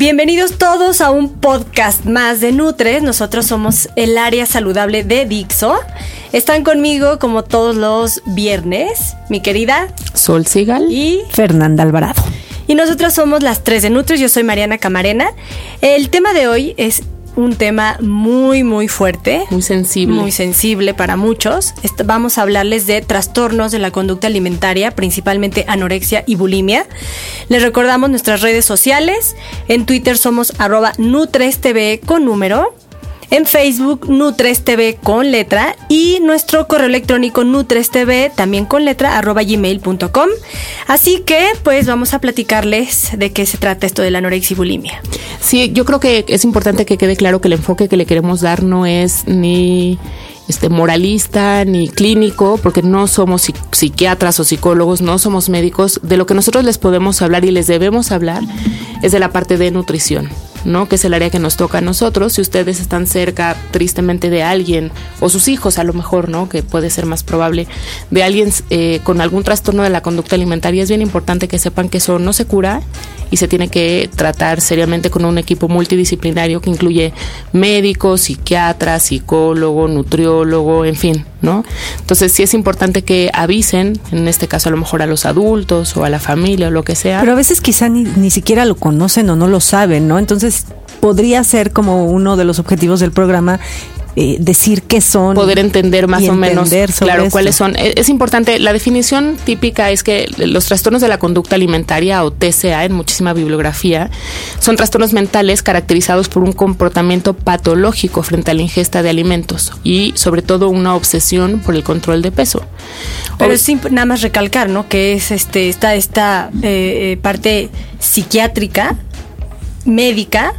Bienvenidos todos a un podcast más de Nutres. Nosotros somos el área saludable de Dixo. Están conmigo como todos los viernes, mi querida Sol Sigal y Fernanda Alvarado. Y nosotros somos las tres de Nutres. Yo soy Mariana Camarena. El tema de hoy es un tema muy, muy fuerte. Muy sensible. Muy sensible para muchos. Vamos a hablarles de trastornos de la conducta alimentaria, principalmente anorexia y bulimia. Les recordamos nuestras redes sociales. En Twitter somos arroba NutresTV con número. En Facebook, NutresTV con letra. Y nuestro correo electrónico NutresTV también con letra arroba gmail.com. Así que, pues vamos a platicarles de qué se trata esto de la anorexia y bulimia. Sí, yo creo que es importante que quede claro que el enfoque que le queremos dar no es ni este moralista ni clínico, porque no somos psi- psiquiatras o psicólogos, no somos médicos. De lo que nosotros les podemos hablar y les debemos hablar es de la parte de nutrición. ¿No? que es el área que nos toca a nosotros. Si ustedes están cerca tristemente de alguien, o sus hijos a lo mejor, ¿no? que puede ser más probable, de alguien eh, con algún trastorno de la conducta alimentaria, es bien importante que sepan que eso no se cura y se tiene que tratar seriamente con un equipo multidisciplinario que incluye médicos, psiquiatras, psicólogo, nutriólogo, en fin, ¿no? Entonces sí es importante que avisen, en este caso a lo mejor a los adultos o a la familia o lo que sea. Pero a veces quizá ni, ni siquiera lo conocen o no lo saben, ¿no? Entonces podría ser como uno de los objetivos del programa eh, decir qué son. poder entender más y o menos entender sobre claro esto. cuáles son E- es importante la definición típica es que los trastornos de la conducta alimentaria o TCA en muchísima bibliografía son trastornos mentales caracterizados por un comportamiento patológico frente a la ingesta de alimentos y sobre todo una obsesión por el control de peso Pero es nada más recalcar, ¿no? Que es este esta esta eh, eh, parte psiquiátrica, médica,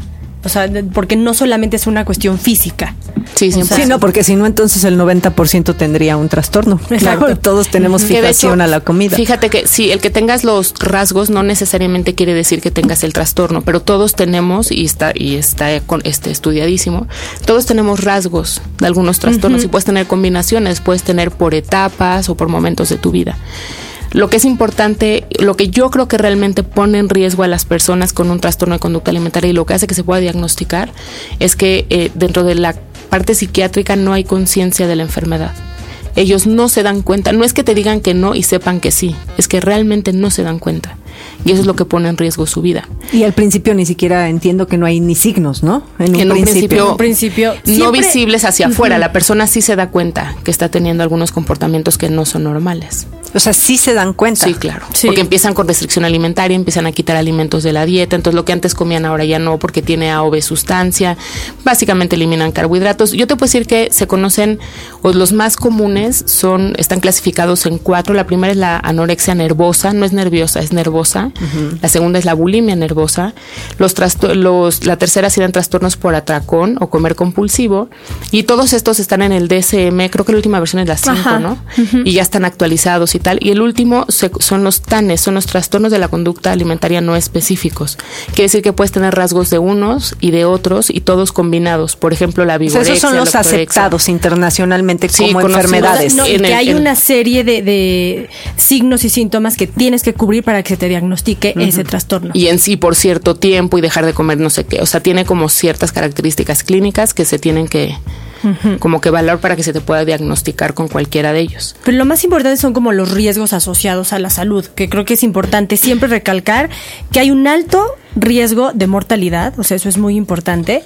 o sea, de- porque no solamente es una cuestión física. sí, o sea, 100%. Sí, no, porque si no, entonces el 90% tendría un trastorno. Exacto. Claro, todos tenemos fijación hecho, a la comida. Fíjate que sí, el que tengas los rasgos no necesariamente quiere decir que tengas el trastorno, pero todos tenemos y está y está con este estudiadísimo. Todos tenemos rasgos de algunos trastornos y puedes tener combinaciones, puedes tener por etapas o por momentos de tu vida. Lo que es importante, lo que yo creo que realmente pone en riesgo a las personas con un trastorno de conducta alimentaria y lo que hace que se pueda diagnosticar es que eh, dentro de la parte psiquiátrica no hay conciencia de la enfermedad ellos no se dan cuenta. No es que te digan que no y sepan que sí, es que realmente no se dan cuenta. Y eso es lo que pone en riesgo su vida. Y al principio ni siquiera entiendo que no hay ni signos, ¿no? En un En un principio. principio, En un principio, no siempre- visibles hacia afuera. La persona sí se da cuenta que está teniendo algunos comportamientos que no son normales. O sea, sí se dan cuenta. Sí, claro. Sí. Porque empiezan con restricción alimentaria, empiezan a quitar alimentos de la dieta. Entonces, lo que antes comían ahora ya no, porque tiene A o B sustancia. Básicamente eliminan carbohidratos. Yo te puedo decir que se conocen, o los más comunes son, están clasificados en cuatro. La primera es la anorexia nervosa, no es nerviosa, es nervosa. La segunda es la bulimia nervosa. Los los, la tercera serían trastornos por atracón o comer compulsivo. Y todos estos están en el DSM, creo que la última versión es la 5, Ajá. ¿no? Y ya están actualizados y tal. Y el último se- son los TANES, son los trastornos de la conducta alimentaria no específicos. Quiere decir que puedes tener rasgos de unos y de otros y todos combinados. Por ejemplo, la O sea, vigorexia, esos son los aceptados internacionalmente Sí, como conocidos. enfermedades. No, y En que el- hay en- una serie de, de signos y síntomas que tienes que cubrir para que se te diagnostique ese trastorno. Y en sí por cierto tiempo y dejar de comer no sé qué. O sea, tiene como ciertas características clínicas que se tienen que como que valorar para que se te pueda diagnosticar con cualquiera de ellos. Pero lo más importante son como los riesgos asociados a la salud, que creo que es importante siempre recalcar que hay un alto riesgo de mortalidad, o sea, eso es muy importante,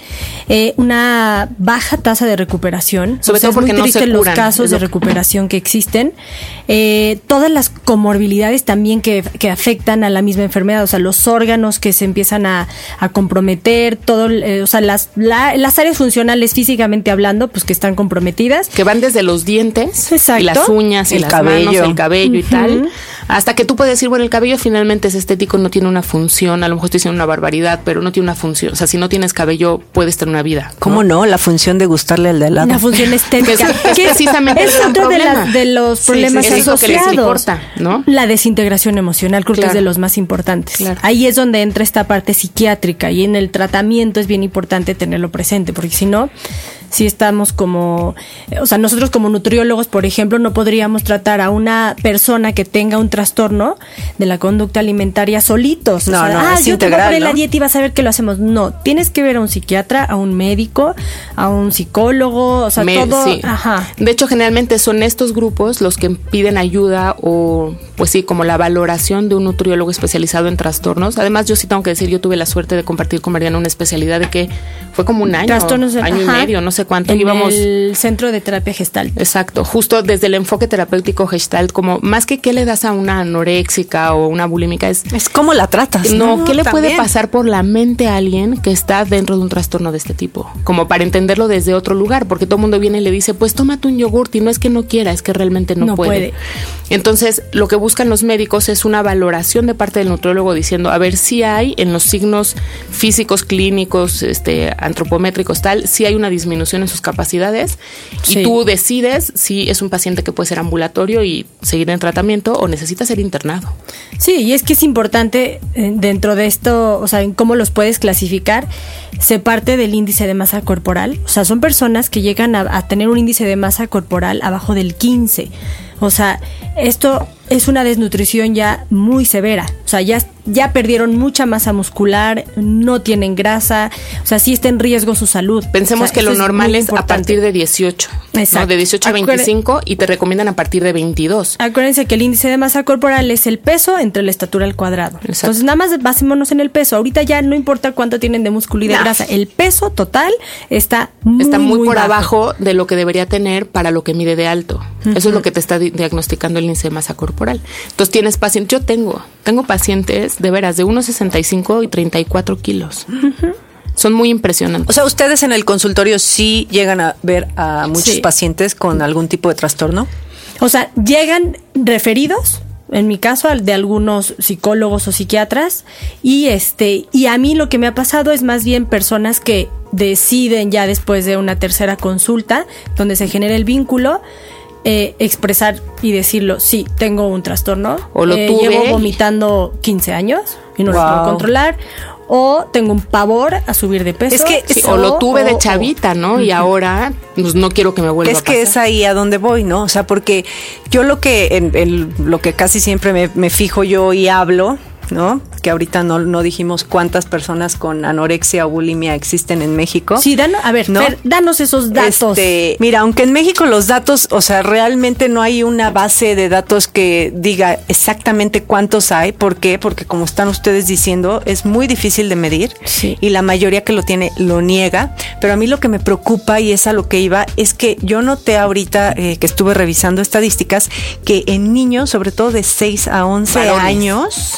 eh, una baja tasa de recuperación, sobre todo es porque muy no se triste los curan, casos de recuperación que existen, eh, todas las comorbilidades también que, que afectan a la misma enfermedad, o sea, los órganos que se empiezan a, a comprometer, todo, eh, o sea, las, la- las áreas funcionales físicamente hablando, pues que están comprometidas. que van desde los dientes Exacto. y las uñas y El las cabello. manos, el cabello y tal, hasta que tú puedes decir, bueno, el cabello finalmente es estético, no tiene una función, a lo mejor estoy diciendo una barbaridad, pero no tiene una función, o sea, si no tienes cabello puedes tener una vida. ¿Cómo no? La función de gustarle al de al lado. Una función estética. Que es- que precisamente es otro de, las- de los problemas sí, sí. Es lo que les asociados. importa, ¿no? La desintegración emocional creo que es de los más importantes. Claro. Ahí es donde entra esta parte psiquiátrica y en el tratamiento es bien importante tenerlo presente, porque si no, si estamos como, o sea, nosotros como nutriólogos, por ejemplo, no podríamos tratar a una persona que tenga un trastorno de la conducta alimentaria solitos. O No, sea, no, ah, es yo te voy a integral, poner la ¿no? dieta y vas a ver que lo hacemos. No, tienes que ver a un psiquiatra, a un médico, a un psicólogo, o sea, Me- todo. sí. Ajá. De hecho, generalmente son estos grupos los que piden ayuda o, pues sí, como la valoración de un nutriólogo especializado en trastornos. Además, yo sí tengo que decir, yo tuve la suerte de compartir con Mariana una especialidad de que fue como un año, Trastornos de- año y medio, no sé cuánto. En íbamos. el centro de terapia gestal. Exacto, justo desde el enfoque terapéutico gestalt, como más que qué le das a una anoréxica o una bulímica, es Es como la tratas. no, ¿qué le puede pasar por la mente a alguien que está dentro de un trastorno de este tipo? Como para entenderlo desde otro lugar, porque todo el mundo viene y le dice, pues tómate un yogurt y no es que no quiera, es que realmente no, No puede. puede. Entonces, lo que buscan los médicos es una valoración de parte del nutriólogo diciendo, a ver si hay en los signos físicos, clínicos, este, antropométricos, tal, si hay una disminución en sus capacidades Sí. y tú decides si es un paciente que puede ser ambulatorio y seguir en tratamiento o necesita ser internado. Sí, y es que es importante eh, dentro de esto, o sea, en cómo los puedes clasificar, se parte del índice de masa corporal. O sea, son personas que llegan a, a tener un índice de masa corporal abajo del 15. O sea, esto es una desnutrición ya muy severa. O sea, ya, ya perdieron mucha masa muscular, no tienen grasa, o sea, sí está en riesgo su salud. Pensemos O sea, que lo es normal es a partir de 18, ¿no? Exacto. de 18 a Acuerde- 25 y te recomiendan a partir de 22. Acuérdense que el índice de masa corporal es el peso entre la estatura al cuadrado. Exacto. Entonces, nada más basémonos en el peso. Ahorita ya no importa cuánto tienen de músculo y de Nah. grasa. El peso total está muy, Está muy, por bajo. abajo de lo que debería tener para lo que mide de alto. Eso es lo que te está di- diagnosticando el índice de masa corporal. Entonces tienes pacientes, yo tengo, tengo pacientes de veras de 1,65 y 34 kilos. Son muy impresionantes. O sea, ustedes en el consultorio sí llegan a ver a muchos Sí. pacientes con algún tipo de trastorno. O sea, llegan referidos, en mi caso, al- de algunos psicólogos o psiquiatras, y este, y a mí lo que me ha pasado es más bien personas que deciden ya después de una tercera consulta, donde se genera el vínculo, eh, expresar y decirlo, sí, tengo un trastorno, O lo eh, tuve llevo vomitando 15 años y no lo puedo controlar, o tengo un pavor a subir de peso. Es que- Sí, o lo tuve de chavita, ¿no? Y ahora pues, no quiero que me vuelva Es a pasar. que es ahí a donde voy, ¿no? O sea, porque yo lo que, en, en lo que casi siempre me, me fijo yo y hablo, ¿no? Que ahorita no, no dijimos cuántas personas con anorexia o bulimia existen en México. Sí, danos, a ver, ¿No? Fer, danos esos datos. Este, mira, aunque en México los datos, o sea, realmente no hay una base de datos que diga exactamente cuántos hay. ¿Por qué? Porque como están ustedes diciendo, es muy difícil de medir Sí. y la mayoría que lo tiene lo niega. Pero a mí lo que me preocupa y es a lo que iba es que yo noté ahorita eh, que estuve revisando estadísticas que en niños, sobre todo de 6 a 11 Varones. años,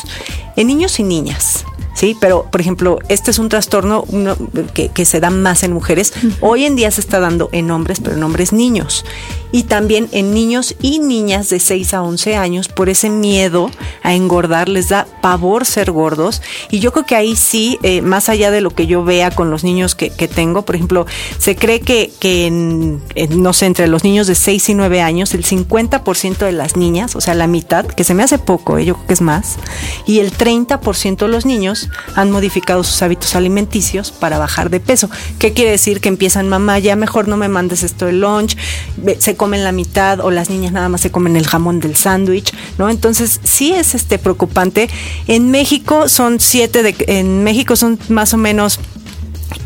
en niños y niñas. Sí, pero por ejemplo, este es un trastorno uno, que, que se da más en mujeres. Hoy en día se está dando en hombres, pero en hombres niños. Y también en niños y niñas de 6 a 11 años por ese miedo a engordar, les da pavor ser gordos. Y yo creo que ahí sí, eh, más allá de lo que yo vea con los niños que, que tengo, por ejemplo, se cree que, que en, en, no sé, entre los niños de 6 y 9 años, el 50% de las niñas, o sea, la mitad, que se me hace poco, eh, yo creo que es más, y el 30% de los niños han modificado sus hábitos alimenticios para bajar de peso. ¿Qué quiere decir? Que empiezan, mamá, ya mejor no me mandes esto de lunch, se comen la mitad o las niñas nada más se comen el jamón del sándwich, ¿no? Entonces, sí es este preocupante. En México son siete de, en México son más o menos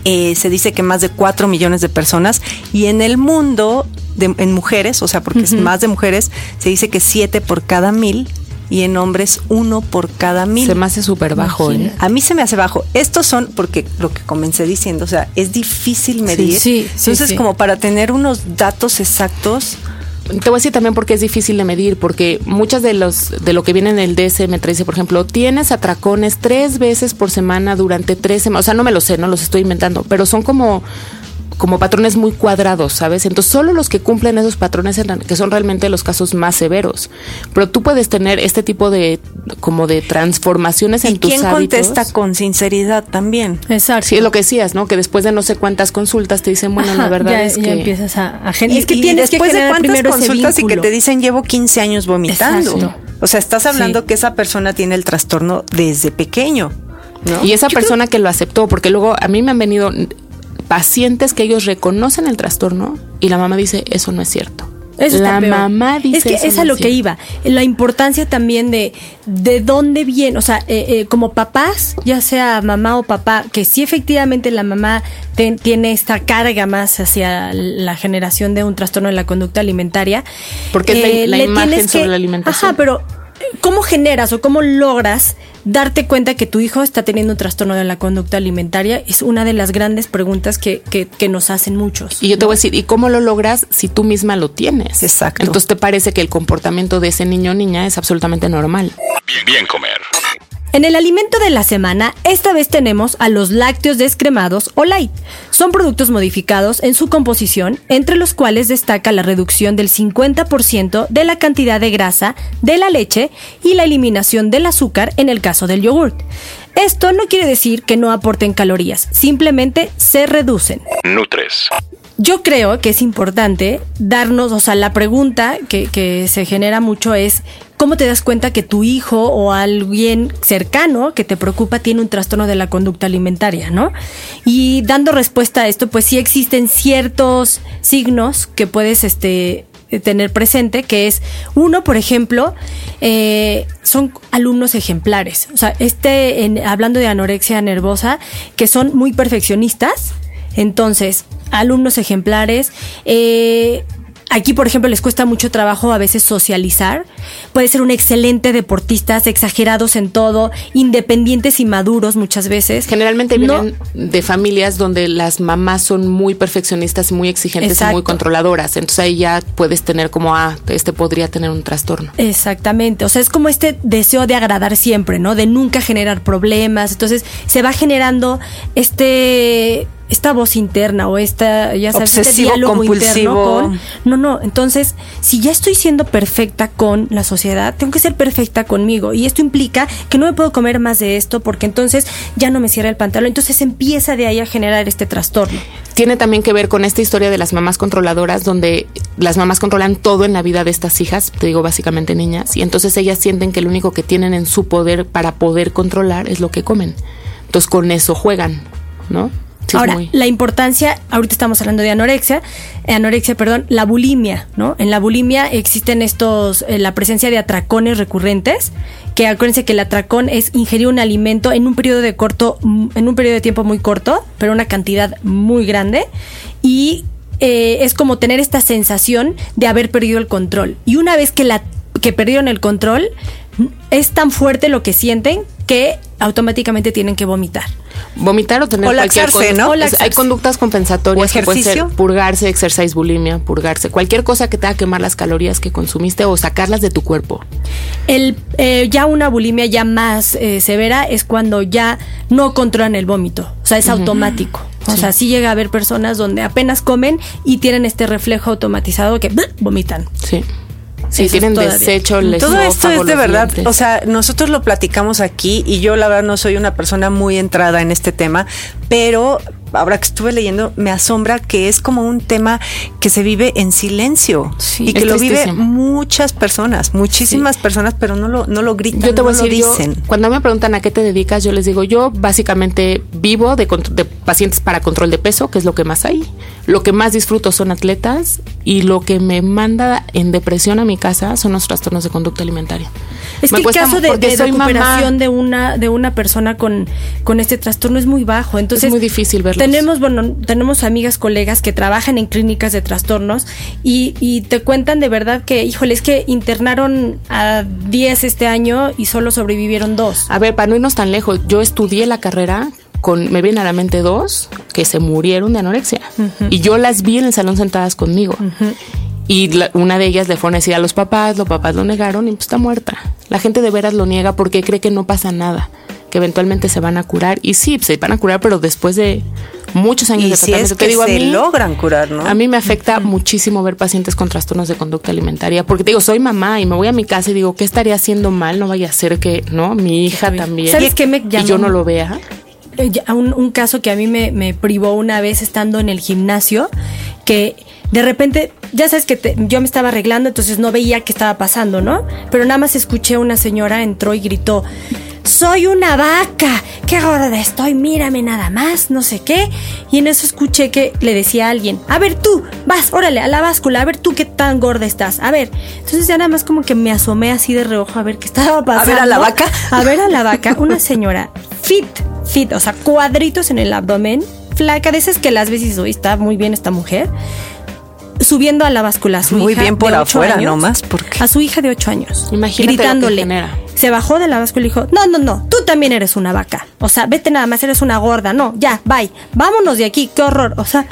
eh, se dice que más de 4 millones de personas y en el mundo de- en mujeres, o sea, porque es más de mujeres, se dice que 7 por cada mil y en hombres uno por cada mil. Se me hace súper bajo. ¿eh? A mí se me hace bajo. Estos son, porque lo que comencé diciendo, o sea, es difícil medir. Sí, sí, Entonces, sí. como para tener unos datos exactos, Te voy a decir también porque es difícil de medir, porque muchas de los de lo que viene en el DSM 13, por ejemplo, tienes atracones tres veces por semana durante tres semanas. O sea, no me lo sé, no los estoy inventando, pero son como como patrones muy cuadrados, ¿sabes? Entonces, solo los que cumplen esos patrones, eran- que son realmente los casos más severos. Pero tú puedes tener este tipo de, como de transformaciones en ¿y tus quién hábitos. contesta con sinceridad también? Exacto. Sí, es lo que decías, ¿no? Que después de no sé cuántas consultas te dicen, bueno, la verdad ya, es ya que... empiezas a, a gen- Y, es que y tienes que después de generar cuántas consultas y que te dicen llevo 15 años vomitando. Exacto. O sea, estás hablando Sí. que esa persona tiene el trastorno desde pequeño. ¿no? Y esa persona que lo aceptó, porque luego a mí me han venido pacientes que ellos reconocen el trastorno y la mamá dice, eso no es cierto. Eso está la peor. mamá dice Es que "Eso es a lo que cierto". iba. La importancia también de de dónde viene, o sea, eh, eh, como papás, ya sea mamá o papá, que sí efectivamente la mamá ten- tiene esta carga más hacia la generación de un trastorno de la conducta alimentaria. eh, Porque es la- la le imagen sobre la alimentación. Ajá, pero ¿cómo generas o cómo logras darte cuenta que tu hijo está teniendo un trastorno de la conducta alimentaria? Es una de las grandes preguntas que, que, que nos hacen muchos. Y yo te voy a decir, ¿y cómo lo logras si tú misma lo tienes? Exacto. Entonces te parece que el comportamiento de ese niño o niña es absolutamente normal. Bien, bien comer. En el alimento de la semana, esta vez tenemos a los lácteos descremados o light. Son productos modificados en su composición, entre los cuales destaca la reducción del 50% de la cantidad de grasa de la leche y la eliminación del azúcar en el caso del yogurt. Esto no quiere decir que no aporten calorías, simplemente se reducen. Nutres. Yo creo que es importante darnos, o sea, la pregunta que, que se genera mucho es, ¿cómo te das cuenta que tu hijo o alguien cercano que te preocupa tiene un trastorno de la conducta alimentaria, ¿no? Y dando respuesta a esto, pues sí existen ciertos signos que puedes, este tener presente que es uno por ejemplo eh, son alumnos ejemplares o sea este hablando de anorexia nervosa que son muy perfeccionistas entonces, alumnos ejemplares, eh, Aquí, por ejemplo, les cuesta mucho trabajo a veces socializar. Puede ser un excelente deportistas, exagerados en todo, independientes y maduros muchas veces. Generalmente No- vienen de familias donde las mamás son muy perfeccionistas, muy exigentes y muy controladoras. Entonces ahí ya puedes tener como, ah, este podría tener un trastorno. Exactamente, o sea, es como este deseo de agradar siempre, ¿no? De nunca generar problemas. Entonces, se va generando este esta voz interna o esta, ya sabes, este diálogo interno compulsivo. con no, no, entonces, si ya estoy siendo perfecta con la sociedad, tengo que ser perfecta conmigo y esto implica que no me puedo comer más de esto porque entonces ya no me cierra el pantalón, entonces empieza de ahí a generar este trastorno. Tiene también que ver con esta historia de las mamás controladoras, donde las mamás controlan todo en la vida de estas hijas, te digo básicamente niñas, y entonces ellas sienten que lo único que tienen en su poder para poder controlar es lo que comen. Entonces con eso juegan, ¿no? Sí, Ahora, muy- la importancia, ahorita estamos hablando de anorexia, eh, anorexia, perdón, la bulimia, ¿no? En la bulimia existen estos, eh, la presencia de atracones recurrentes, que acuérdense que el atracón es ingerir un alimento en un periodo de corto, mm, en un periodo de tiempo muy corto, pero una cantidad muy grande, y eh, es como tener esta sensación de haber perdido el control. Y una vez que la que perdieron el control, mm, es tan fuerte lo que sienten que automáticamente tienen que vomitar. Vomitar o tener O cualquier laxarse, o las- laxarse. Hay conductas compensatorias O que pueden ser ejercicio. purgarse, exercise bulimia, purgarse, cualquier cosa que te haga quemar las calorías que consumiste o sacarlas de tu cuerpo. El, eh, ya una bulimia ya más eh, severa es cuando ya no controlan el vómito, o sea, es automático. O sea, sí llega a haber personas donde apenas comen y tienen este reflejo automatizado que vomitan. Sí. Sí, Eso tienen todavía. desecho, el Todo esto es de verdad, dientes. o sea, nosotros lo platicamos aquí y yo la verdad no soy una persona muy entrada en este tema, pero ahora que estuve leyendo me asombra que es como un tema que se vive en silencio Sí, y que lo vive muchas personas, muchísimas personas, pero no lo no lo gritan, Yo te voy no a decir, lo yo, dicen. cuando me preguntan a qué te dedicas, yo les digo, yo básicamente vivo de pacientes para control de peso, que es lo que más hay. Lo que más disfruto son atletas y lo que me manda en depresión a mi casa son los trastornos de conducta alimentaria. Es que el caso de, recuperación de una de una persona con, con este trastorno es muy bajo. Entonces es muy difícil verlo. Tenemos, bueno, tenemos amigas, colegas que trabajan en clínicas de trastornos y, y te cuentan de verdad que, híjole, es que internaron a 10 este año y solo sobrevivieron dos. A ver, para no irnos tan lejos, yo estudié la carrera con, me vienen a la mente dos que se murieron de anorexia. Y yo las vi en el salón sentadas conmigo. Y una de ellas le fue a decir a los papás, los papás lo negaron y pues está muerta. La gente de veras lo niega porque cree que no pasa nada, que eventualmente se van a curar. Y sí, se van a curar, pero después de muchos años de tratamiento. te digo, a mí, logran curar, ¿no? A mí me afecta muchísimo ver pacientes con trastornos de conducta alimentaria, porque te digo, soy mamá y me voy a mi casa y digo, ¿qué estaría haciendo mal? No vaya a ser que, ¿no? Mi hija también. ¿Sabes me Y yo no lo vea. Eh, un, un caso que a mí me, me privó una vez estando en el gimnasio, que de repente, ya sabes que yo me estaba arreglando, entonces no veía qué estaba pasando, ¿no? Pero nada más escuché una señora entró y gritó, soy una vaca, qué gorda estoy, mírame nada más, no sé qué. Y en eso escuché que le decía a alguien, a ver tú, vas, órale, a la báscula, a ver tú qué tan gorda estás, a ver. Entonces ya nada más como que me asomé así de reojo a ver qué estaba pasando. A ver a la vaca. A ver a la vaca, una señora fit, fit, o sea, cuadritos en el abdomen, flaca, de esas que las veces hoy está muy bien esta mujer subiendo a la báscula a su Muy hija bien por de ocho afuera, años, nomás, porque- A su hija de 8 años. Imagínate lo que gritándole. genera. Se bajó de la báscula y dijo, no, no, no, tú también eres una vaca. O sea, vete nada más, eres una gorda. No, ya, bye. Vámonos de aquí, qué horror. O sea,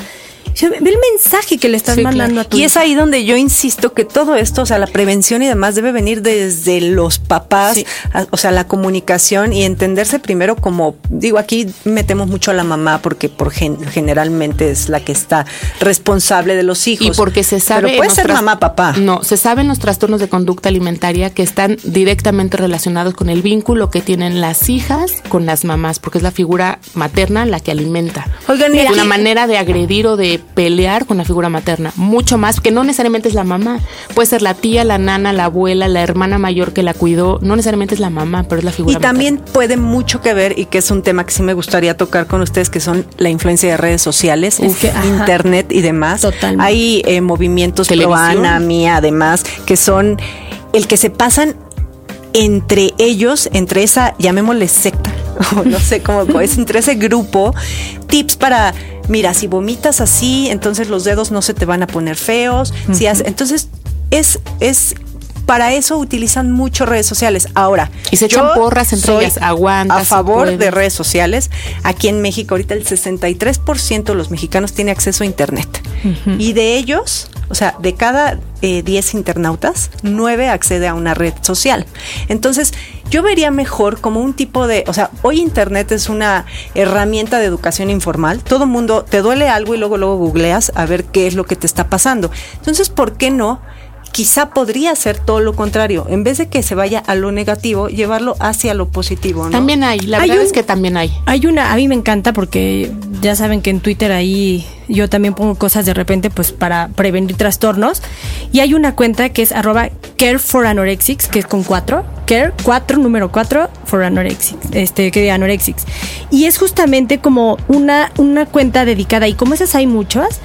ve el mensaje que le estás Sí, mandando claro. a tu Y es ahí donde yo insisto que todo esto, o sea, la prevención y demás debe venir desde los papás, Sí. a- o sea, la comunicación y entenderse primero como, digo, aquí metemos mucho a la mamá porque por gen- generalmente es la que está responsable de los hijos. Y porque se sabe. Pero puede ser mamá, papá. No, se saben los trastornos de conducta alimentaria que están directamente relacionados con el vínculo que tienen las hijas con las mamás, porque es la figura materna la que alimenta. Oigan, y una manera de agredir o de pelear con la figura materna, mucho más, que no necesariamente es la mamá. Puede ser la tía, la nana, la abuela, la hermana mayor que la cuidó. No necesariamente es la mamá, pero es la figura Y también puede mucho que ver, y que es un tema que sí me gustaría tocar con ustedes, que son la influencia de redes sociales, que, internet y demás. Totalmente. Hay eh, movimientos pro. Ana, mía, además, que son el que se pasan entre ellos, entre esa, llamémosle secta, o no sé cómo, es entre ese grupo, tips para, mira, si vomitas así, entonces los dedos no se te van a poner feos, si entonces es, es, para eso utilizan mucho redes sociales. Ahora, Y se echan porras entre soy ellas, aguanta, A favor de redes sociales. Aquí en México ahorita el 63% de los mexicanos tiene acceso a internet. Y de ellos, o sea, de cada eh, 10 internautas, 9 accede a una red social. Entonces, yo vería mejor como un tipo de, o sea, hoy internet es una herramienta de educación informal. Todo mundo te duele algo y luego luego googleas a ver qué es lo que te está pasando. Entonces, ¿por qué no? Quizá podría ser todo lo contrario. En vez de que se vaya a lo negativo, llevarlo hacia lo positivo, ¿no? También hay, la Hay verdad un- es que también hay. Hay una, a mí me encanta porque ya saben que en Twitter ahí yo también pongo cosas de repente pues para prevenir trastornos y hay una cuenta que es arroba care for anorexics, que es con cuatro, care cuatro, número cuatro for anorexics, este, que de anorexics. Y es justamente como una, una cuenta dedicada, y como esas hay muchas,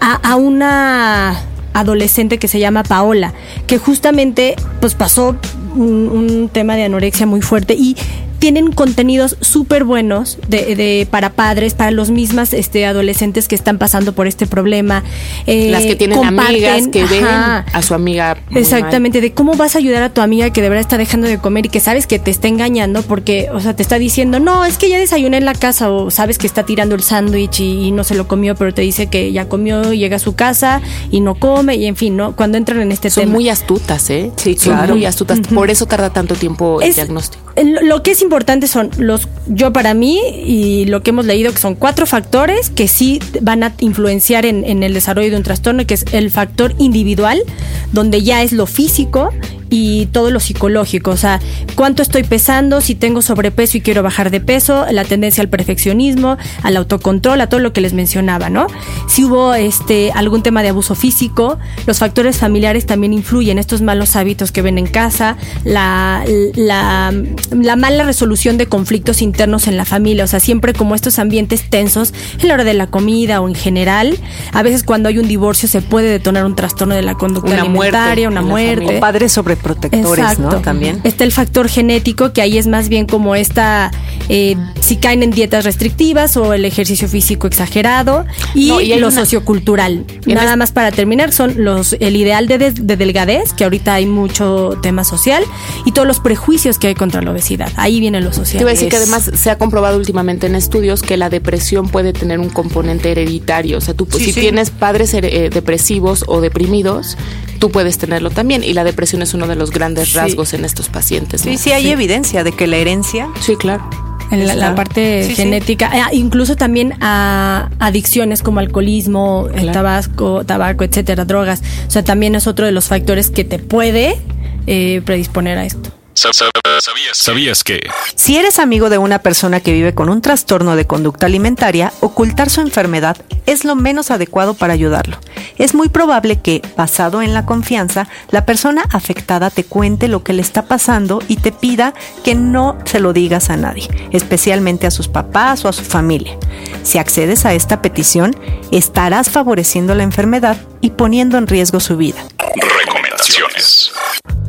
a, a una adolescente que se llama Paola, que justamente pues pasó un, un tema de anorexia muy fuerte y tienen contenidos súper buenos de, de- para padres, para los mismas este, adolescentes que están pasando por este problema. Eh, Las que tienen amigas que ven ajá. a su amiga. Exactamente, de cómo vas a ayudar a tu amiga que de verdad está dejando de comer y que sabes que te está engañando porque, o sea, te está diciendo, no, es que ya desayuné en la casa o sabes que está tirando el sándwich y, y no se lo comió, pero te dice que ya comió, llega a su casa y no come y en fin, ¿no? Cuando entran en este Son tema. muy astutas, ¿eh? Sí, Son claro. muy astutas. Por eso tarda tanto tiempo el Es- diagnóstico. Lo lo que es importante son los, yo para mí, y lo que hemos leído, que son cuatro factores que sí van a influenciar en, en el desarrollo de un trastorno, que es el factor individual, donde ya es lo físico y todo lo psicológico, o sea, cuánto estoy pesando, si tengo sobrepeso y quiero bajar de peso, la tendencia al perfeccionismo, al autocontrol, a todo lo que les mencionaba, ¿no? Si hubo este algún tema de abuso físico, los factores familiares también influyen, estos malos hábitos que ven en casa, la, la, la mala resolución de conflictos internos en la familia, o sea, siempre como estos ambientes tensos en la hora de la comida o en general, a veces cuando hay un divorcio se puede detonar un trastorno de la conducta Una muerte alimentaria, una muerte. O padres protectores, ¿no? También. Está el factor genético, que ahí es más bien como esta, eh, si caen en dietas restrictivas o el ejercicio físico exagerado y, lo sociocultural. Nada más para terminar, son los el ideal de, de, delgadez, que ahorita hay mucho tema social, y todos los prejuicios que hay contra la obesidad. Ahí viene lo social. Te iba a decir que además se ha comprobado últimamente en estudios que la depresión puede tener un componente hereditario. O sea, tú si tienes padres eh, depresivos o deprimidos, tú puedes tenerlo también. Y la depresión es uno de los grandes rasgos en estos pacientes. Sí, sí, hay evidencia de que la herencia. Sí, claro. En la, parte genética, ah, incluso también a adicciones como alcoholismo, el tabaco, tabaco, etcétera, drogas. O sea, también es otro de los factores que te puede eh, predisponer a esto. ¿Sabías, que? Si eres amigo de una persona que vive con un trastorno de conducta alimentaria, ocultar su enfermedad es lo menos adecuado para ayudarlo. Es muy probable que, basado en la confianza, la persona afectada te cuente lo que le está pasando y te pida que no se lo digas a nadie, especialmente a sus papás o a su familia. Si accedes a esta petición, estarás favoreciendo la enfermedad y poniendo en riesgo su vida. Recomendaciones.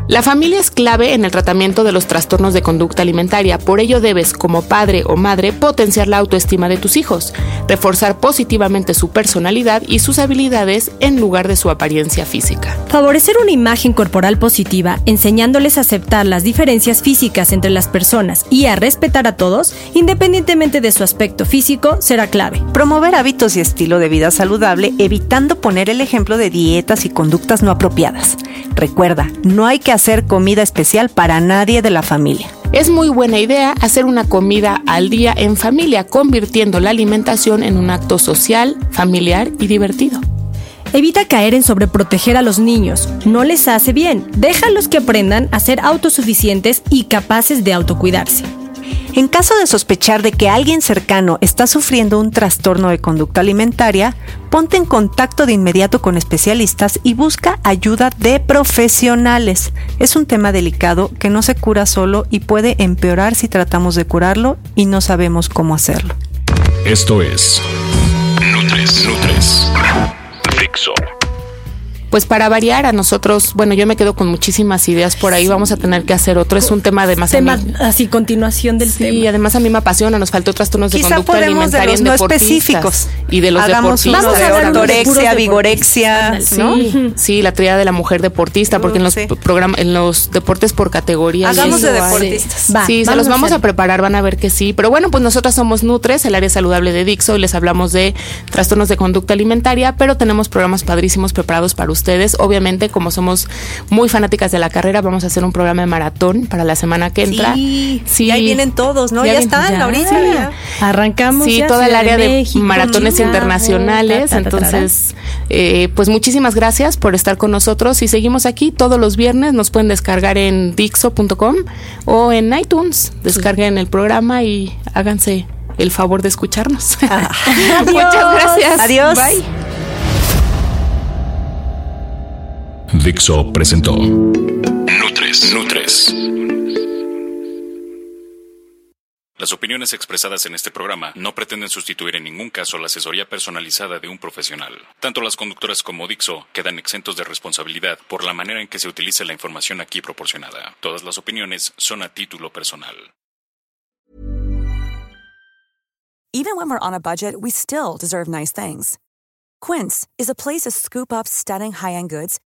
La familia es clave en el tratamiento de los trastornos de conducta alimentaria, por ello debes, como padre o madre, potenciar la autoestima de tus hijos, reforzar positivamente su personalidad y sus habilidades en lugar de su apariencia física. Favorecer una imagen corporal positiva, enseñándoles a aceptar las diferencias físicas entre las personas y a respetar a todos, independientemente de su aspecto físico, será clave. Promover hábitos y estilo de vida saludable, evitando poner el ejemplo de dietas y conductas no apropiadas. Recuerda, no hay que hacer comida especial para nadie de la familia. Es muy buena idea hacer una comida al día en familia, convirtiendo la alimentación en un acto social, familiar y divertido. Evita caer en sobreproteger a los niños. No les hace bien. Déjalos que aprendan a ser autosuficientes y capaces de autocuidarse. En caso de sospechar de que alguien cercano está sufriendo un trastorno de conducta alimentaria, ponte en contacto de inmediato con especialistas y busca ayuda de profesionales. Es un tema delicado que no se cura solo y puede empeorar si tratamos de curarlo y no sabemos cómo hacerlo. Esto es Nutres, Nutres, Fixo. Pues para variar a nosotros, bueno, yo me quedo con muchísimas ideas por ahí, vamos a tener que hacer otro, es un tema de más tema, así continuación del tema. Y además a mí me apasiona, nos faltó trastornos de conducta alimentaria de los no específicos. y de los Hagamos deportistas. de ortorexia, vigorexia, sí, sí, la triada de la mujer deportista, porque en los programas en los deportes por categoría Hagamos de deportistas. sí, se los vamos a, preparar, van a ver que sí, pero bueno, pues nosotras somos Nutres, el área saludable de Dixo y les hablamos de trastornos de conducta alimentaria, pero tenemos programas padrísimos preparados para ustedes. Obviamente, como somos muy fanáticas de la carrera, vamos a hacer un programa de maratón para la semana que entra. Sí, sí. ahí vienen todos, ¿no? Ya, están, ahorita. Arrancamos. Sí, toda el área de maratones internacionales. Entonces, eh, pues muchísimas gracias por estar con nosotros y seguimos aquí todos los viernes. Nos pueden descargar en dixo.com o en iTunes. Descarguen el programa y háganse el favor de escucharnos. Ah. Muchas gracias. Adiós. Bye. Dixo presentó Nutres, Nutres. Las opiniones expresadas en este programa no pretenden sustituir en ningún caso la asesoría personalizada de un profesional. Tanto las conductoras como Dixo quedan exentos de responsabilidad por la manera en que se utilice la información aquí proporcionada. Todas las opiniones son a título personal. Even when we're on a budget, we still deserve nice things. Quince is a place to scoop up stunning high-end goods